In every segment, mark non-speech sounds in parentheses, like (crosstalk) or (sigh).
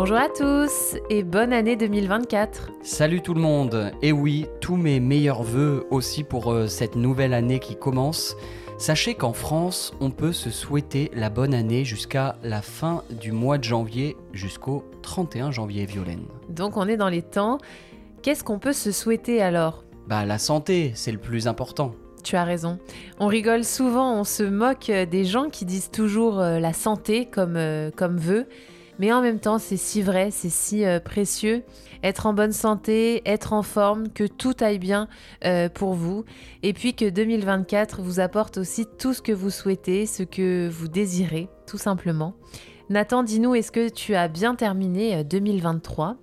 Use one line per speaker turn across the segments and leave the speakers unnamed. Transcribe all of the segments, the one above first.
Bonjour à tous et bonne année 2024.
Salut tout le monde. Et oui, tous mes meilleurs voeux aussi pour euh, cette nouvelle année qui commence. Sachez qu'en France, on peut se souhaiter la bonne année jusqu'à la fin du mois de janvier, jusqu'au 31 janvier, Violaine.
Donc on est dans les temps. Qu'est-ce qu'on peut se souhaiter alors?
Bah la santé, c'est le plus important.
Tu as raison. On rigole souvent, on se moque des gens qui disent toujours euh, la santé comme, euh, comme vœu. Mais en même temps, c'est si vrai, c'est si euh, précieux. Être en bonne santé, être en forme, que tout aille bien euh, pour vous. Et puis que 2024 vous apporte aussi tout ce que vous souhaitez, ce que vous désirez, tout simplement. Nathan, dis-nous, est-ce que tu as bien terminé euh, 2023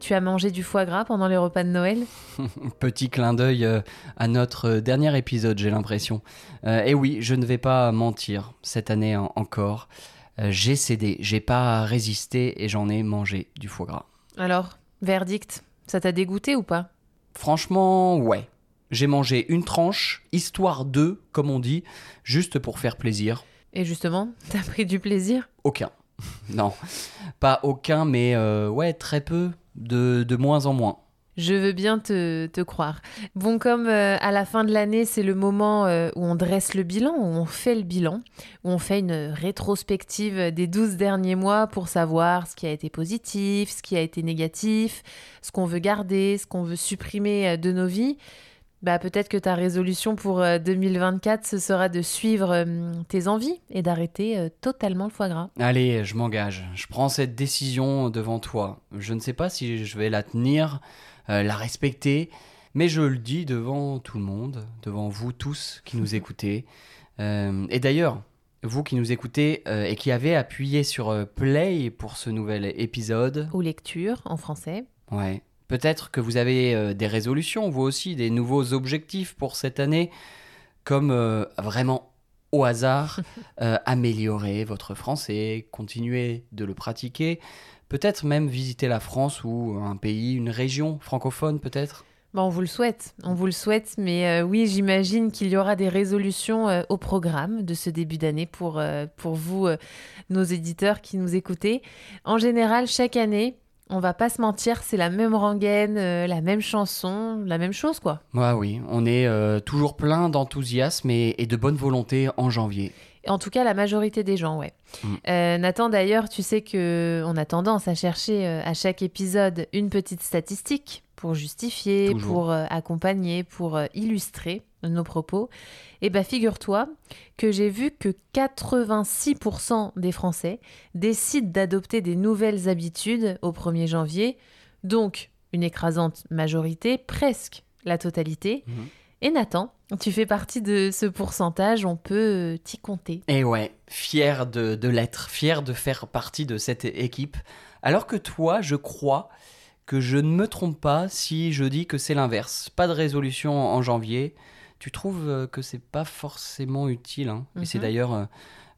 Tu as mangé du foie gras pendant les repas de Noël? (laughs)
Petit clin d'œil euh, à notre euh, dernier épisode, j'ai l'impression. Euh, et oui, je ne vais pas mentir, cette année en- encore, euh, j'ai cédé, j'ai pas résisté et j'en ai mangé du foie gras.
Alors, verdict, ça t'a dégoûté ou pas?
Franchement, ouais. J'ai mangé une tranche, histoire de, comme on dit, juste pour faire plaisir.
Et justement, (laughs) t'as pris du plaisir?
Aucun. (laughs) non, pas aucun, mais euh, ouais, très peu, de, de moins en moins.
Je veux bien te, te croire. Bon, comme euh, à la fin de l'année, c'est le moment euh, où on dresse le bilan, où on fait le bilan, où on fait une rétrospective des 12 derniers mois pour savoir ce qui a été positif, ce qui a été négatif, ce qu'on veut garder, ce qu'on veut supprimer euh, de nos vies. Bah, peut-être que ta résolution pour euh, 2024, ce sera de suivre tes envies et d'arrêter totalement le foie gras.
Allez, je m'engage. Je prends cette décision devant toi. Je ne sais pas si je vais la tenir, euh, la respecter, mais je le dis devant tout le monde, devant vous tous qui nous écoutez. Euh, et d'ailleurs, vous qui nous écoutez euh, et qui avez appuyé sur play pour ce nouvel épisode,
Ou lecture en français.
Ouais. Peut-être que vous avez des résolutions, vous aussi, des nouveaux objectifs pour cette année, comme vraiment au hasard, (laughs) euh, améliorer votre français, continuer de le pratiquer, peut-être même visiter la France ou un pays, une région francophone peut-être.
Bon, on vous le souhaite, on vous le souhaite, mais euh, oui, j'imagine qu'il y aura des résolutions euh, au programme de ce début d'année pour, euh, pour vous, nos éditeurs qui nous écoutez. En général, chaque année, on va pas se mentir, c'est la même rengaine, euh, la même chanson, la même chose, quoi.
Ouais, oui, on est euh, toujours plein d'enthousiasme et, et de bonne volonté en janvier.
En tout cas, la majorité des gens, ouais.
Mm.
Euh, Nathan, d'ailleurs, tu sais que on a tendance à chercher euh, à chaque épisode une petite statistique pour justifier,
Toujours.
pour euh, accompagner, pour illustrer nos propos. Et bah, figure-toi que j'ai vu que 86% des Français décident d'adopter des nouvelles habitudes au 1er janvier, donc une écrasante majorité, presque la totalité.
Mhm.
Et Nathan, tu fais partie de ce pourcentage, on peut euh, t'y compter.
Et ouais, fier de, de l'être, fier de faire partie de cette équipe. Alors que toi, je crois que je ne me trompe pas si je dis que c'est l'inverse. Pas de résolution en janvier. Tu trouves euh, que c'est pas forcément utile. hein Et c'est
Mhm.
d'ailleurs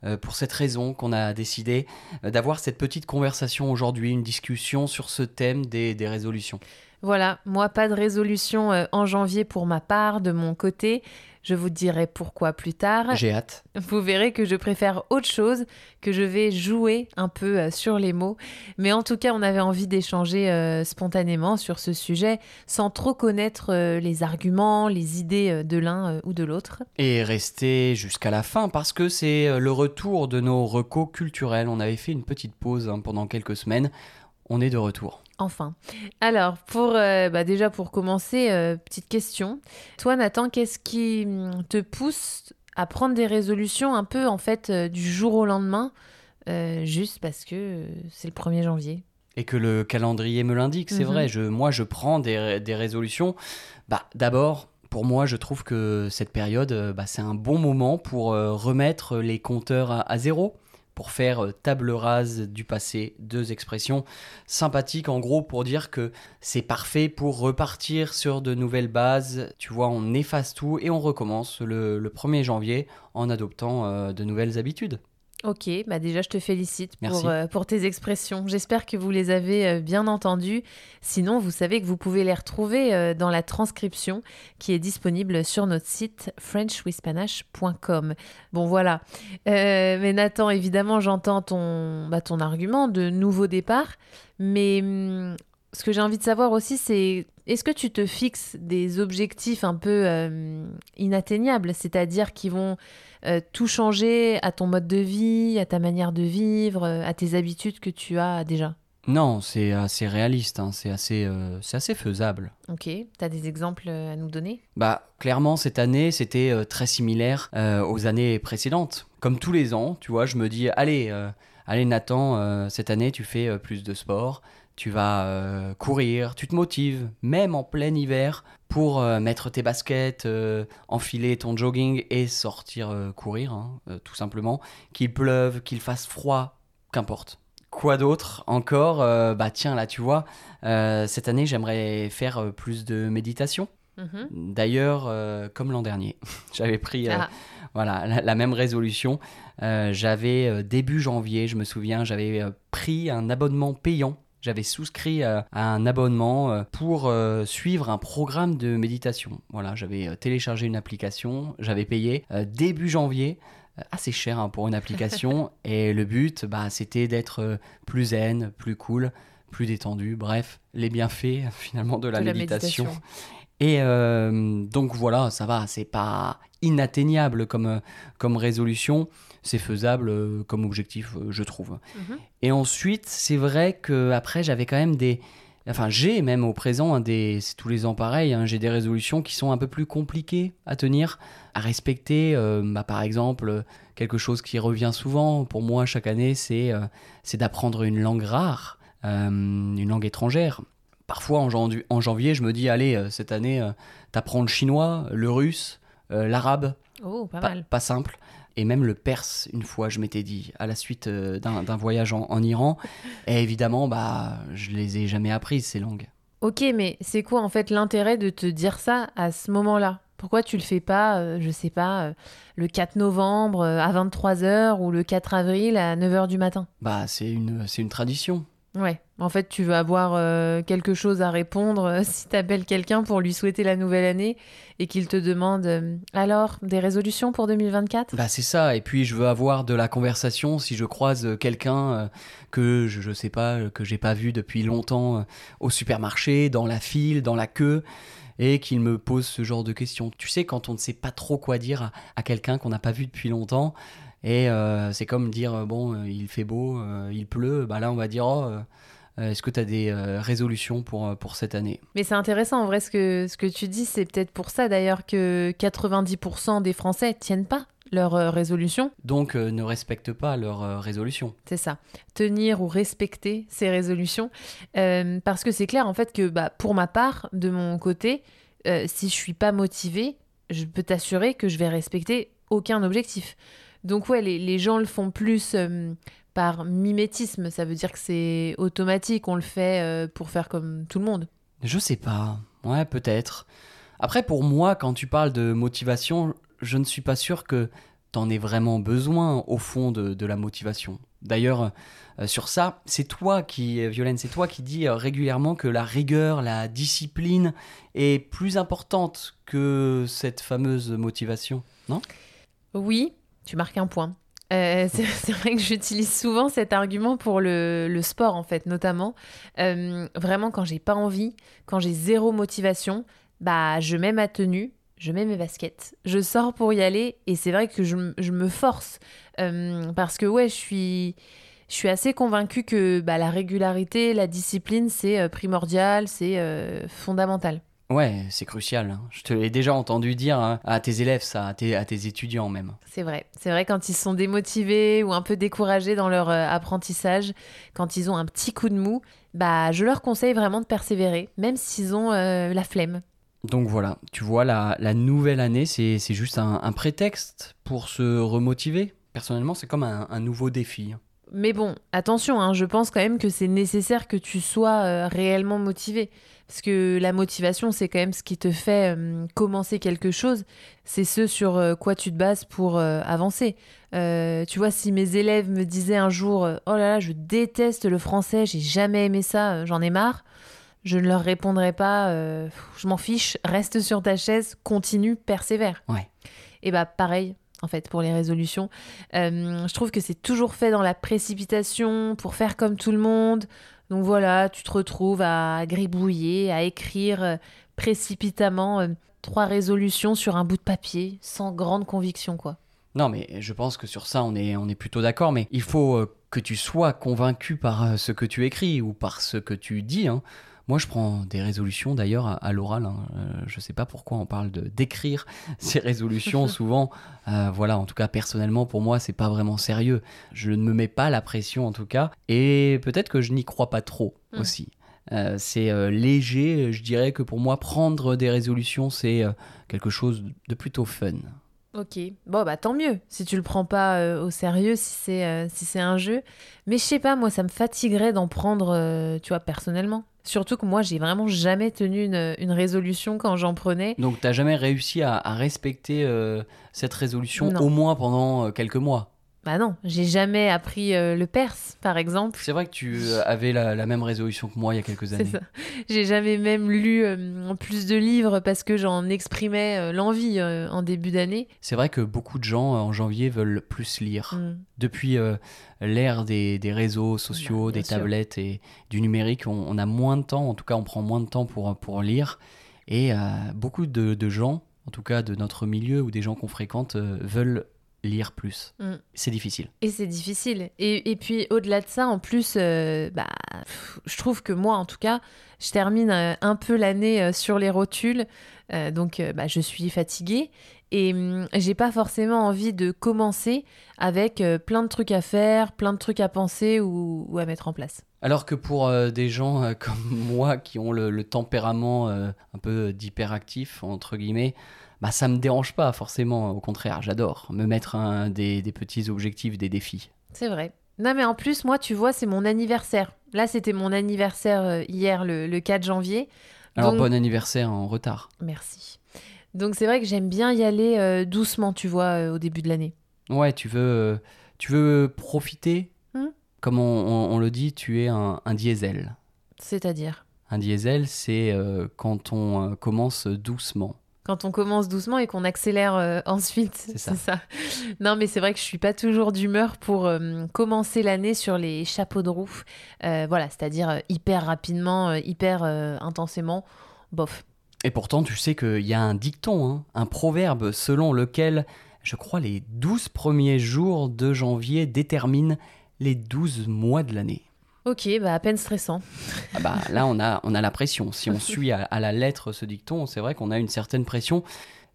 euh, pour cette raison qu'on a décidé d'avoir cette petite conversation aujourd'hui, une discussion sur ce thème des, des résolutions.
Voilà, moi pas de résolution euh, en janvier pour ma part, de mon côté. Je vous dirai pourquoi plus tard.
J'ai hâte.
Vous verrez que je préfère autre chose, que je vais jouer un peu euh, sur les mots. Mais en tout cas, on avait envie d'échanger euh, spontanément sur ce sujet, sans trop connaître les arguments, les idées de l'un ou de l'autre.
Et rester jusqu'à la fin parce que c'est le retour de nos recos culturels. On avait fait une petite pause hein, pendant quelques semaines. On est de retour.
Enfin. Alors, pour euh, bah déjà pour commencer, euh, petite question. Toi, Nathan, qu'est-ce qui hum, te pousse à prendre des résolutions un peu en fait euh, du jour au lendemain, juste parce que c'est le 1er janvier?
Et que le calendrier me l'indique, c'est
Mhm.
vrai. Je, moi, je prends des, des résolutions. Bah, D'abord, pour moi, je trouve que cette période, bah, c'est un bon moment pour remettre les compteurs à, à zéro. Pour faire euh, table rase du passé, deux expressions sympathiques en gros pour dire que c'est parfait pour repartir sur de nouvelles bases. Tu vois, on efface tout et on recommence le, le 1er janvier en adoptant euh, de nouvelles habitudes.
Ok, bah déjà je te félicite pour, euh, pour tes expressions. J'espère que vous les avez euh, bien entendues. Sinon, vous savez que vous pouvez les retrouver euh, dans la transcription qui est disponible sur notre site frenchwithpanache.com. Bon voilà. Mais Nathan, évidemment, j'entends ton, bah, ton argument de nouveau départ. Mais hum, ce que j'ai envie de savoir aussi, c'est est-ce que tu te fixes des objectifs un peu euh, inatteignables, c'est-à-dire qui vont euh, tout changer à ton mode de vie, à ta manière de vivre, euh, à tes habitudes que tu as déjà?
Non, c'est assez réaliste, hein, c'est assez, euh, assez faisable.
Ok, tu as des exemples à nous donner?
Bah, clairement, cette année, c'était très similaire aux années précédentes. Comme tous les ans, tu vois, je me dis, allez, allez Nathan, cette année, tu fais plus de sport, tu vas euh, courir, tu te motives, même en plein hiver, pour euh, mettre tes baskets, euh, enfiler ton jogging et sortir courir, hein, tout simplement. Qu'il pleuve, qu'il fasse froid, qu'importe. Quoi d'autre encore Bah tiens, là, tu vois, cette année, j'aimerais faire plus de méditation.
Mhm.
D'ailleurs, comme l'an dernier, (laughs) j'avais pris
Ah,
voilà, la, la même résolution. J'avais début janvier, je me souviens, j'avais pris un abonnement payant. J'avais souscrit euh, à un abonnement euh, pour euh, suivre un programme de méditation. Voilà, j'avais téléchargé une application, j'avais payé euh, début janvier, assez cher hein, pour une application. (laughs) et le but, bah, c'était d'être plus zen, plus cool, plus détendu. Bref, les bienfaits (laughs) finalement de la,
de la
méditation.
méditation.
Et euh, donc voilà, ça va, c'est pas inatteignable comme, euh, comme résolution, c'est faisable euh, comme objectif, euh, je trouve.
Mhm.
Et ensuite, c'est vrai que après j'avais quand même des, enfin j'ai même au présent un des, c'est tous les ans pareil, hein, j'ai des résolutions qui sont un peu plus compliquées à tenir, à respecter. euh, bah, par exemple, quelque chose qui revient souvent pour moi chaque année, c'est euh, c'est d'apprendre une langue rare, euh, une langue étrangère. Parfois en, janvier, je me dis, allez, cette année, t'apprends le chinois, le russe, l'arabe,
Oh, pas,
pas,
mal.
pas simple, et même le perse, une fois, je m'étais dit, à la suite euh, d'un voyage en, en Iran. Et évidemment, bah, je les ai jamais apprises, ces langues.
Ok, mais c'est quoi en fait l'intérêt de te dire ça à ce moment-là? Pourquoi tu le fais pas, euh, je sais pas, euh, le 4 novembre euh, à 23h ou le 4 avril à 9h du matin?
Bah, c'est une, c'est une tradition.
Ouais, en fait, tu veux avoir euh, quelque chose à répondre euh, (laughs) si t'appelles quelqu'un pour lui souhaiter la nouvelle année et qu'il te demande euh, alors des résolutions pour 2024
Bah c'est ça, et puis je veux avoir de la conversation. Si je croise quelqu'un que je, je sais pas, que j'ai pas vu depuis longtemps au supermarché, dans la file, dans la queue, et qu'il me pose ce genre de questions. Tu sais, quand on ne sait pas trop quoi dire à quelqu'un qu'on n'a pas vu depuis longtemps, et euh, c'est comme dire, euh, bon, euh, il fait beau, euh, il pleut, bah là on va dire, oh, euh, est-ce que tu as des résolutions pour, pour cette année?
Mais c'est intéressant en vrai ce que, ce que tu dis, c'est peut-être pour ça d'ailleurs que 90% des Français tiennent pas leurs résolutions.
Donc euh, ne respecte pas leurs euh, résolutions.
C'est ça, tenir ou respecter ses résolutions. Euh, parce que c'est clair en fait que bah, pour ma part, de mon côté, si je suis pas motivée, je peux t'assurer que je vais respecter aucun objectif. Donc ouais, les, les gens le font plus euh, par mimétisme, ça veut dire que c'est automatique, on le fait euh, pour faire comme tout le monde.
Je sais pas. Ouais, peut-être. Après, pour moi, quand tu parles de motivation, je ne suis pas sûr que t'en aies vraiment besoin au fond de, de la motivation. D'ailleurs, euh, sur ça, c'est toi qui, Violaine, c'est toi qui dis régulièrement que la rigueur, la discipline est plus importante que cette fameuse motivation, non?
Oui, tu marques un point. Euh, (laughs) c'est vrai que j'utilise souvent cet argument pour le, sport, en fait, notamment. Euh, vraiment, quand j'ai pas envie, quand j'ai zéro motivation, bah, je mets ma tenue, je mets mes baskets, je sors pour y aller, et c'est vrai que je, me force. Euh, parce que, ouais, je suis. Je suis assez convaincue que bah, la régularité, la discipline, c'est primordial, c'est fondamental.
Ouais, c'est crucial. hein. Je te l'ai déjà entendu dire hein, à tes élèves, ça, à tes, à tes étudiants même.
C'est vrai. C'est vrai quand ils sont démotivés ou un peu découragés dans leur euh, apprentissage, quand ils ont un petit coup de mou, bah je leur conseille vraiment de persévérer, même s'ils ont euh, la flemme.
Donc voilà, tu vois, la, la nouvelle année, c'est c'est juste un, un prétexte pour se remotiver. Personnellement, c'est comme un, un nouveau défi.
Mais bon, attention, hein, je pense quand même que c'est nécessaire que tu sois euh, réellement motivé. Parce que la motivation, c'est quand même ce qui te fait euh, commencer quelque chose. C'est ce sur euh, quoi tu te bases pour avancer. tu vois, si mes élèves me disaient un jour Oh là là, je déteste le français, j'ai jamais aimé ça, j'en ai marre, je ne leur répondrai pas Je m'en fiche, reste sur ta chaise, continue, persévère.
Ouais.
Et bah pareil, en fait, pour les résolutions. Euh, je trouve que c'est toujours fait dans la précipitation, pour faire comme tout le monde. Donc voilà, tu te retrouves à gribouiller, à écrire euh, précipitamment euh, trois résolutions sur un bout de papier, sans grande conviction, quoi.
Non, mais je pense que sur ça, on est, on est plutôt d'accord, mais il faut que tu sois convaincu par ce que tu écris ou par ce que tu dis. Hein. Moi, je prends des résolutions d'ailleurs à, l'oral. Hein. Euh, je ne sais pas pourquoi on parle de d'écrire (laughs) ces résolutions (laughs) souvent. Euh, voilà, en tout cas personnellement pour moi, c'est pas vraiment sérieux. Je ne me mets pas la pression en tout cas, et peut-être que je n'y crois pas trop hmm. aussi. Euh, c'est léger, je dirais que pour moi, prendre des résolutions, c'est quelque chose de plutôt fun.
Ok, bon bah tant mieux si tu le prends pas au sérieux, si c'est si c'est un jeu. Mais je sais pas, moi ça me fatiguerait d'en prendre, tu vois, personnellement. Surtout que moi, j'ai vraiment jamais tenu une, résolution quand j'en prenais.
Donc, tu n'as jamais réussi à, respecter euh, cette résolution, au moins pendant euh, quelques mois?
Bah non, j'ai jamais appris euh, le perse, par exemple.
C'est vrai que tu euh, avais la, même résolution que moi il y a quelques années. C'est ça.
J'ai jamais même lu euh, plus de livres parce que j'en exprimais l'envie en début d'année.
C'est vrai que beaucoup de gens en janvier veulent plus lire. Mm. Depuis l'ère des, réseaux sociaux, des tablettes et du numérique, on, a moins de temps, en tout cas on prend moins de temps pour, pour lire. Et beaucoup de, de gens, en tout cas de notre milieu ou des gens qu'on fréquente, veulent lire plus. Mm. C'est difficile.
Et c'est difficile. Et, et puis au-delà de ça, en plus, euh, bah, je trouve que moi, en tout cas, je termine euh, un peu l'année euh, sur les rotules. donc bah, je suis fatiguée. Et mm, j'ai pas forcément envie de commencer avec plein de trucs à faire, plein de trucs à penser ou, à mettre en place.
Alors que pour des gens comme (laughs) moi qui ont le, le tempérament un peu d'hyperactif, entre guillemets, bah ça me dérange pas forcément. Au contraire, j'adore me mettre un, des, petits objectifs, des défis.
C'est vrai. Non mais en plus, moi, tu vois, c'est mon anniversaire. Là, c'était mon anniversaire euh, hier, le, 4 janvier.
Alors, bon anniversaire en retard.
Merci. Donc, c'est vrai que j'aime bien y aller euh, doucement, tu vois, euh, au début de l'année.
Ouais, tu veux, tu veux profiter. Hmm Comme on, le dit, tu es un, un diesel.
C'est-à-dire?
Un diesel, c'est quand on commence doucement
quand on commence doucement et qu'on accélère euh, (laughs) ensuite. C'est ça. Non, mais c'est vrai que je suis pas toujours d'humeur pour euh, commencer l'année sur les chapeaux de roue. Euh, voilà, c'est-à-dire hyper rapidement, hyper intensément. Bof.
Et pourtant, tu sais qu'il y a un dicton, hein, un proverbe selon lequel, je crois, les 12 premiers jours de janvier déterminent les 12 mois de l'année.
Ok, bah à peine stressant. (laughs)
Ah bah, là, on a, on a la pression. Si on suit à, la lettre ce dicton, c'est vrai qu'on a une certaine pression.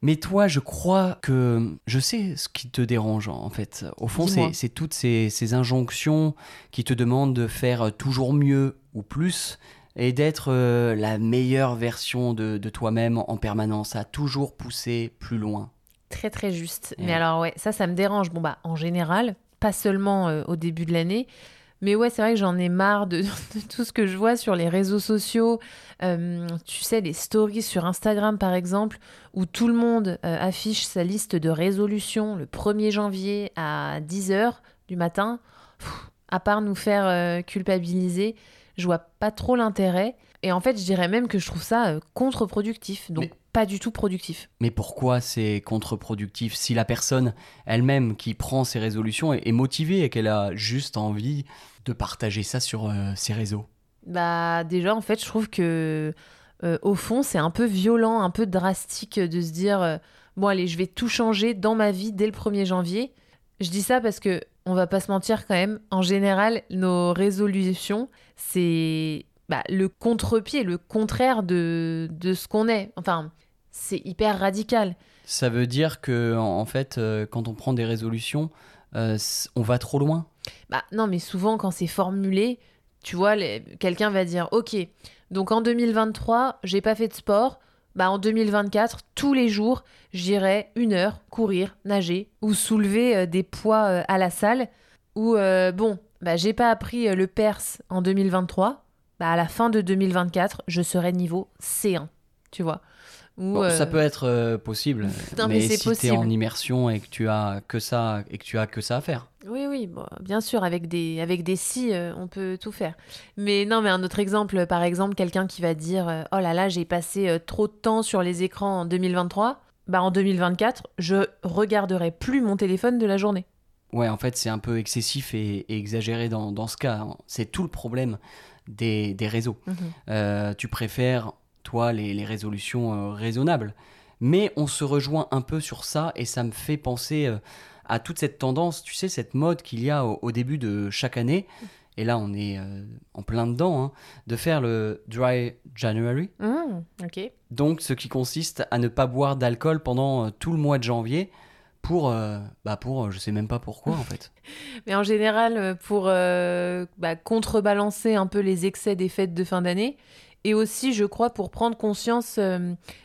Mais toi, je crois que je sais ce qui te dérange en fait. Au fond, c'est toutes ces, ces, injonctions qui te demandent de faire toujours mieux ou plus et d'être euh, la meilleure version de, de toi-même en permanence, à toujours pousser plus loin.
Très très juste. Mais alors ouais, ça, ça me dérange. Bon bah en général, pas seulement euh, au début de l'année. Mais ouais, c'est vrai que j'en ai marre (laughs) de, tout ce que je vois sur les réseaux sociaux. Euh, tu sais, les stories sur Instagram, par exemple, où tout le monde euh, affiche sa liste de résolutions le 1er janvier à 10h du matin. à part nous faire euh, culpabiliser, je vois pas trop l'intérêt. Et en fait, je dirais même que je trouve ça contre-productif. Pas du tout productif.
Mais pourquoi c'est contre-productif si la personne elle-même qui prend ses résolutions est, motivée et qu'elle a juste envie de partager ça sur euh, ses réseaux?
Bah déjà en fait je trouve que euh, au fond c'est un peu violent, un peu drastique de se dire euh, bon allez je vais tout changer dans ma vie dès le 1er janvier. Je dis ça parce que on va pas se mentir quand même, en général nos résolutions c'est bah, le contre-pied, le contraire de, de ce qu'on est. Enfin, c'est hyper radical.
Ça veut dire que en fait, euh, quand on prend des résolutions, euh, on va trop loin.
Bah non, mais souvent quand c'est formulé, tu vois, quelqu'un va dire, ok, donc en 2023, j'ai pas fait de sport. Bah en 2024, tous les jours, j'irai une heure courir, nager ou soulever euh, des poids à la salle. Ou bon, bah, j'ai pas appris le perse en 2023, bah, à la fin de 2024, je serai niveau C1, tu vois.
Bon, Ça
euh,
peut être euh, possible, (laughs)
Non, mais
mais, si tu es en immersion et que tu as que ça et que tu as que ça à faire.
Oui, oui, bon, bien sûr, avec des, avec des si, euh, on peut tout faire. Mais non, mais un autre exemple, par exemple, quelqu'un qui va dire Oh là là, j'ai passé trop de temps sur les écrans en 2023. Bah, en 2024, je regarderai plus mon téléphone de la journée.
Ouais, en fait, c'est un peu excessif et, et exagéré dans, dans ce cas. hein. C'est tout le problème des, des réseaux. Euh, tu préfères, toi, les, les résolutions euh, raisonnables. Mais on se rejoint un peu sur ça et ça me fait penser euh, à toute cette tendance, tu sais, cette mode qu'il y a au, au début de chaque année. Et là, on est en plein dedans, hein, de faire le Dry January.
Mmh.
Donc, ce qui consiste à ne pas boire d'alcool pendant tout le mois de janvier pour, euh, bah pour, euh, je sais même pas pourquoi en fait. (laughs)
Mais en général, euh, pour euh, bah, contrebalancer un peu les excès des fêtes de fin d'année, et aussi, je crois, pour prendre conscience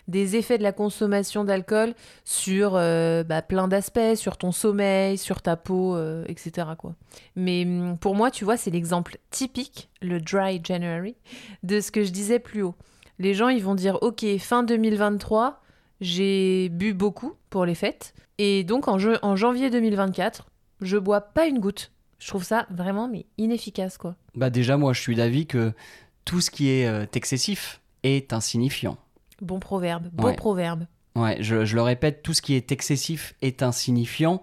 des effets de la consommation d'alcool sur bah, plein d'aspects, sur ton sommeil, sur ta peau, etc. Quoi. Mais hum, pour moi, tu vois, c'est l'exemple typique, le dry January, de ce que je disais plus haut. Les gens, ils vont dire, OK, fin 2023, j'ai bu beaucoup pour les fêtes, et donc en, je- en janvier 2024, je bois pas une goutte. Je trouve ça vraiment mais inefficace quoi.
Bah déjà, moi, je suis d'avis que tout ce qui est euh, excessif est insignifiant.
Bon proverbe, beau
Ouais.
proverbe.
Ouais, je, je le répète, tout ce qui est excessif est insignifiant.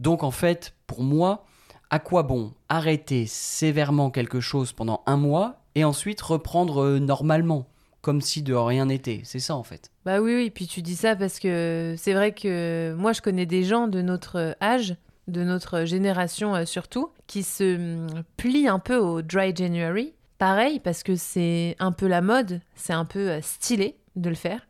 Donc en fait, pour moi, à quoi bon arrêter sévèrement quelque chose pendant un mois et ensuite reprendre euh, normalement, comme si de rien n'était C'est ça en fait.
Bah oui oui, puis tu dis ça parce que c'est vrai que moi je connais des gens de notre âge, de notre génération euh, surtout, qui se hum, plient un peu au dry January. Pareil parce que c'est un peu la mode, c'est un peu euh, stylé de le faire.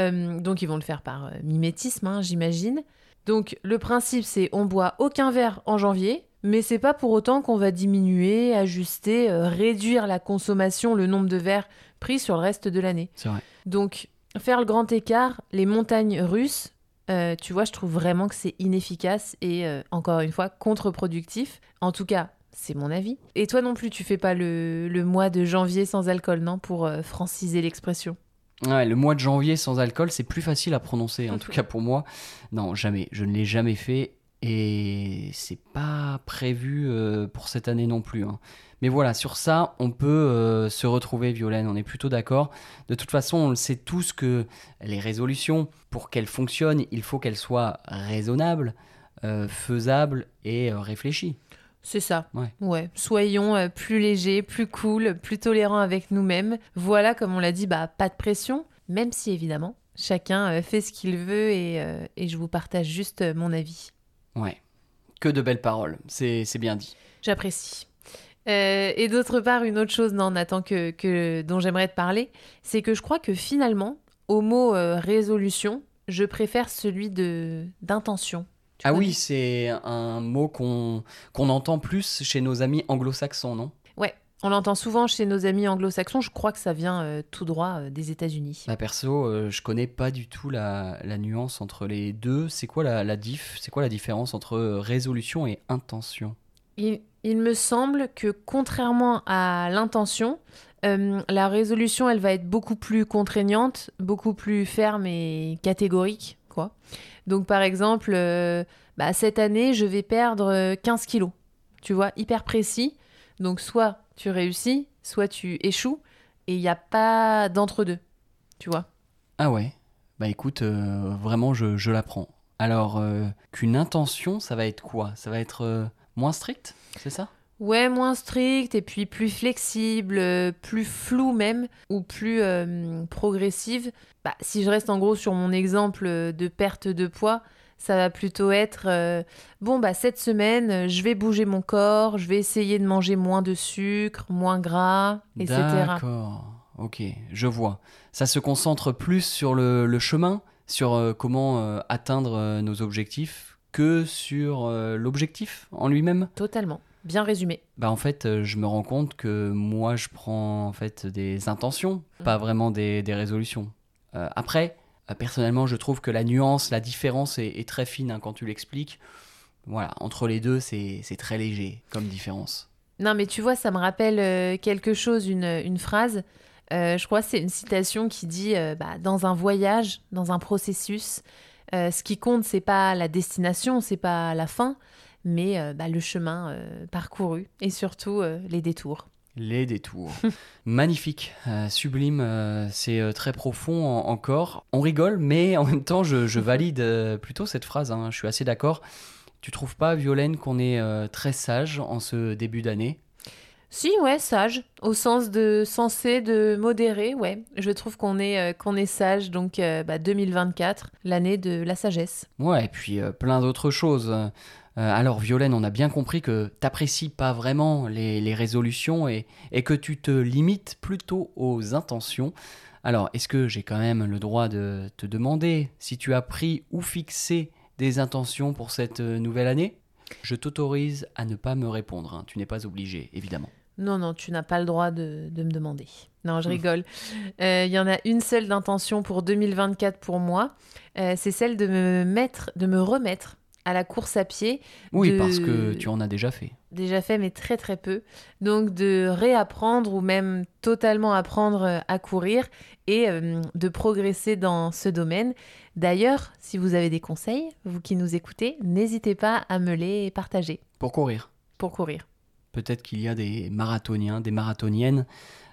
Euh, donc ils vont le faire par euh, mimétisme, hein, j'imagine. Donc le principe c'est on boit aucun verre en janvier, mais c'est pas pour autant qu'on va diminuer, ajuster, réduire la consommation, le nombre de verres pris sur le reste de l'année.
C'est vrai.
Donc faire le grand écart, les montagnes russes, euh, tu vois, je trouve vraiment que c'est inefficace et euh, encore une fois contre-productif. En tout cas, c'est mon avis. Et toi non plus, tu fais pas le, le mois de janvier sans alcool, non Pour euh, franciser l'expression?
Ouais, le mois de janvier sans alcool, c'est plus facile à prononcer, en (laughs) tout cas pour moi. Non, jamais. Je ne l'ai jamais fait et c'est pas prévu euh, pour cette année non plus. hein. Mais voilà, sur ça, on peut euh, se retrouver, Violaine, on est plutôt d'accord. De toute façon, on le sait tous que les résolutions, pour qu'elles fonctionnent, il faut qu'elles soient raisonnables, euh, faisables et réfléchies.
C'est ça.
Ouais.
Soyons plus légers, plus cool, plus tolérants avec nous-mêmes. Voilà, comme on l'a dit, bah pas de pression, même si évidemment chacun fait ce qu'il veut et, et je vous partage juste mon avis.
Ouais. Que de belles paroles, c'est bien dit.
J'apprécie. Euh, et d'autre part, une autre chose, non, Nathan, que, que, dont j'aimerais te parler, c'est que je crois que finalement, au mot euh, résolution, je préfère celui de d'intention.
Ah oui, c'est un mot qu'on entend plus chez nos amis anglo-saxons, non?
On l'entend souvent chez nos amis anglo-saxons. Je crois que ça vient euh, tout droit euh, des États-Unis.
Bah perso, euh, je connais pas du tout la, la nuance entre les deux. C'est quoi la, la diff C'est quoi la différence entre euh, résolution et intention?
Il, il me semble que contrairement à l'intention, la résolution, elle va être beaucoup plus contraignante, beaucoup plus ferme et catégorique, quoi. Donc par exemple, bah, cette année, je vais perdre euh, 15 kilos. Tu vois, hyper précis. Donc soit tu réussis, soit tu échoues, et il n'y a pas d'entre-deux. Tu vois
Ah ouais Bah écoute, euh, vraiment, je, je l'apprends. Alors, euh, qu'une intention, ça va être quoi? Ça va être euh, moins strict? C'est ça?
Ouais, moins strict et puis plus flexible, plus flou même, ou plus progressive. Bah, si je reste en gros sur mon exemple de perte de poids, ça va plutôt être euh, bon bah cette semaine euh, je vais bouger mon corps, je vais essayer de manger moins de sucre, moins gras, etc.
D'accord, ok, je vois. Ça se concentre plus sur le, le chemin, sur euh, comment euh, atteindre nos objectifs, que sur l'objectif en lui-même?
Totalement, bien résumé.
Bah en fait, je me rends compte que moi, je prends en fait des intentions, pas vraiment des, des résolutions. Après, personnellement, je trouve que la nuance, la différence est, très fine hein, quand tu l'expliques. Voilà, entre les deux, c'est très léger comme différence.
Non, mais tu vois, ça me rappelle euh, quelque chose, une, une phrase. Euh, je crois c'est une citation qui dit euh, bah, Dans un voyage, dans un processus, euh, ce qui compte, c'est pas la destination, c'est pas la fin, mais euh, bah, le chemin euh, parcouru et surtout euh, les détours.
Les détours. (laughs) Magnifique, euh, sublime, euh, c'est euh, très profond en- encore. On rigole, mais en même temps, je, je valide plutôt cette phrase, hein, je suis assez d'accord. Tu trouves pas, Violaine, qu'on est très sage en ce début d'année?
Si, ouais, sage, au sens de sensé, de modéré, ouais. Je trouve qu'on est, euh, qu'on est sage, donc euh, bah, 2024, l'année de la sagesse.
Ouais, et puis euh, plein d'autres choses. Euh, alors, Violaine, on a bien compris que t'apprécies pas vraiment les, les résolutions et, et que tu te limites plutôt aux intentions. Alors, est-ce que j'ai quand même le droit de te demander si tu as pris ou fixé des intentions pour cette euh, nouvelle année? Je t'autorise à ne pas me répondre. hein. Tu n'es pas obligé, évidemment.
Non, non, tu n'as pas le droit de, de me demander. Non, je rigole. Euh, Il y en a une seule d'intention pour 2024 pour moi. Euh, c'est celle de me mettre, de me remettre à la course à pied.
Oui,
De-
parce que tu en as déjà fait.
Déjà fait, mais très très peu. Donc de réapprendre ou même totalement apprendre euh, à courir et euh, de progresser dans ce domaine. D'ailleurs, si vous avez des conseils, vous qui nous écoutez, n'hésitez pas à me les partager
Pour courir.
pour courir.
Peut-être qu'il y a des marathoniens, des marathoniennes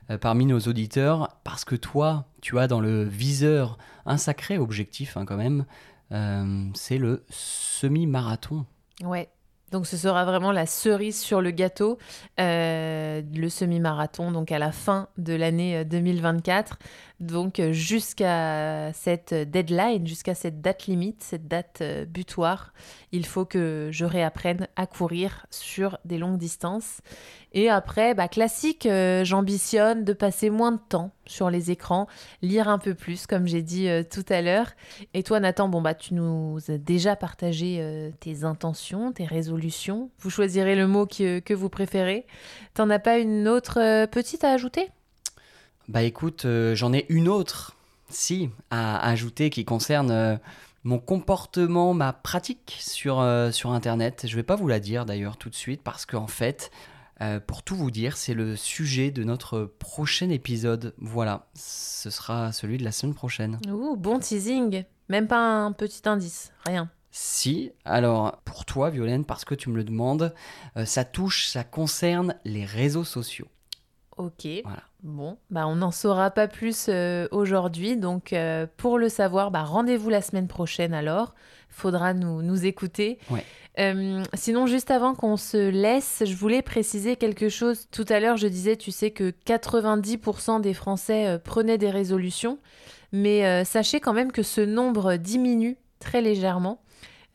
euh, parmi nos auditeurs, parce que toi, tu as dans le viseur un sacré objectif hein, quand même, c'est le semi-marathon.
Ouais. Donc ce sera vraiment la cerise sur le gâteau, euh, le semi-marathon, donc à la fin de l'année euh, 2024. Donc euh, jusqu'à cette deadline, jusqu'à cette date limite, cette date euh, butoir, il faut que je réapprenne à courir sur des longues distances. Et après, bah, classique, euh, j'ambitionne de passer moins de temps sur les écrans, lire un peu plus, comme j'ai dit tout à l'heure. Et toi, Nathan, bon, bah, tu nous as déjà partagé tes intentions, tes résolutions. Vous choisirez le mot que, que vous préférez. T'en as pas une autre petite à ajouter?
Bah écoute, euh, j'en ai une autre, si, à ajouter qui concerne euh, mon comportement, ma pratique sur, euh, sur Internet. Je vais pas vous la dire d'ailleurs tout de suite parce qu'en fait, euh, pour tout vous dire, c'est le sujet de notre prochain épisode. Voilà, ce sera celui de la semaine prochaine.
Ouh, bon teasing. Même pas un petit indice, rien.
Si, alors pour toi, Violaine, parce que tu me le demandes, ça touche, ça concerne les réseaux sociaux.
Ok.
Voilà.
Bon, bah on n'en saura pas plus euh, aujourd'hui. Donc euh, pour le savoir, bah, rendez-vous la semaine prochaine alors. Faudra nous, nous écouter.
Ouais.
Euh, sinon, juste avant qu'on se laisse, je voulais préciser quelque chose. Tout à l'heure, je disais, tu sais que 90% des Français prenaient des résolutions. Mais sachez quand même que ce nombre diminue très légèrement.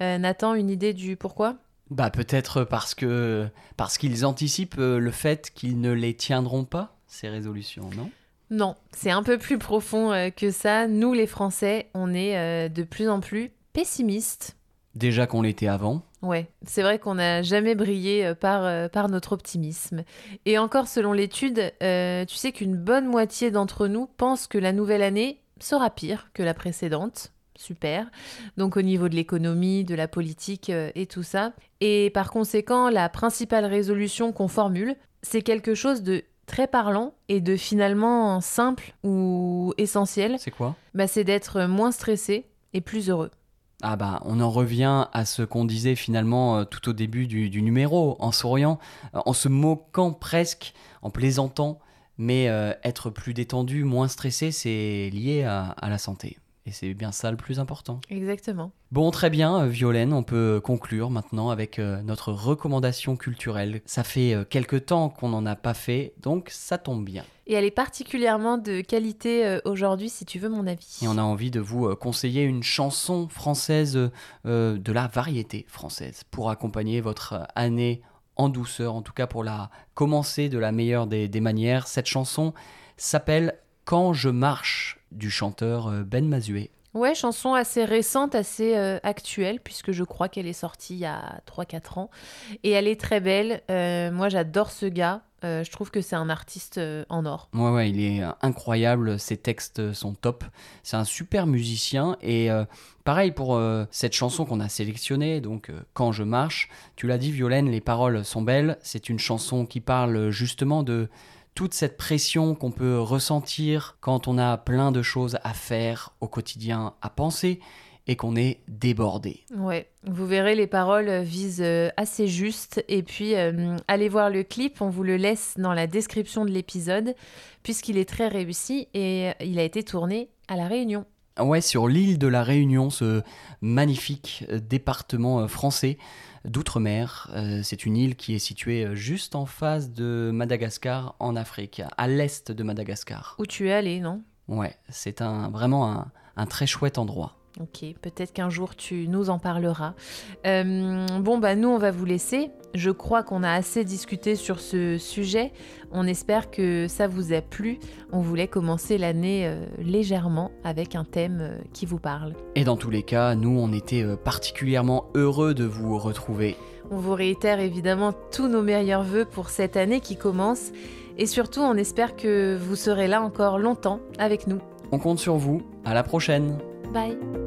Nathan, une idée du pourquoi?
Bah peut-être parce que parce qu'ils anticipent le fait qu'ils ne les tiendront pas ces résolutions, non?
Non, c'est un peu plus profond euh, que ça. Nous, les Français, on est euh, de plus en plus pessimistes.
Déjà qu'on l'était avant.
Ouais, c'est vrai qu'on n'a jamais brillé euh, par, euh, par notre optimisme. Et encore, selon l'étude, tu sais qu'une bonne moitié d'entre nous pensent que la nouvelle année sera pire que la précédente. Super. Donc au niveau de l'économie, de la politique euh, et tout ça. Et par conséquent, la principale résolution qu'on formule, c'est quelque chose de très parlant et de finalement simple ou essentiel.
C'est quoi?
Bah, c'est d'être moins stressé et plus heureux.
Ah bah on en revient à ce qu'on disait finalement euh, tout au début du, du numéro, en souriant, euh, en se moquant presque, en plaisantant, mais euh, être plus détendu, moins stressé, c'est lié à, à la santé. Et c'est bien ça le plus important.
Exactement.
Bon, très bien, euh, Violaine, on peut conclure maintenant avec euh, notre recommandation culturelle. Ça fait euh, quelque temps qu'on n'en a pas fait, donc ça tombe bien.
Et elle est particulièrement de qualité euh, aujourd'hui, si tu veux mon avis.
Et on a envie de vous euh, conseiller une chanson française euh, euh, de la variété française pour accompagner votre euh, année en douceur, en tout cas pour la commencer de la meilleure des, des manières. Cette chanson s'appelle Quand je marche du chanteur euh, Ben Mazué.
Ouais, chanson assez récente, assez euh, actuelle, puisque je crois qu'elle est sortie il y a 3-4 ans. Et elle est très belle. Euh, moi, j'adore ce gars. Euh, je trouve que c'est un artiste en or.
Ouais, ouais, il est incroyable. Ses textes sont top. C'est un super musicien. Et pareil pour cette chanson qu'on a sélectionnée, donc Quand je marche. Tu l'as dit, Violaine, les paroles sont belles. C'est une chanson qui parle justement de toute cette pression qu'on peut ressentir quand on a plein de choses à faire au quotidien, à penser et qu'on est débordé.
Ouais, vous verrez, les paroles visent euh, assez juste. Et puis, euh, allez voir le clip, on vous le laisse dans la description de l'épisode, puisqu'il est très réussi et il a été tourné à La Réunion.
Ouais, sur l'île de La Réunion, ce magnifique euh, département français d'outre-mer. Euh, c'est une île qui est située euh, juste en face de Madagascar en Afrique, à l'est de Madagascar.
Où tu es allé, non?
Ouais, c'est un, vraiment un très chouette endroit.
Ok, peut-être qu'un jour tu nous en parleras. Euh, bon, bah nous, on va vous laisser. Je crois qu'on a assez discuté sur ce sujet. On espère que ça vous a plu. On voulait commencer l'année euh, légèrement avec un thème euh, qui vous parle.
Et dans tous les cas, nous, on était particulièrement heureux de vous retrouver.
On vous réitère évidemment tous nos meilleurs voeux pour cette année qui commence. Et surtout, on espère que vous serez là encore longtemps avec nous.
On compte sur vous. À la prochaine.
Bye.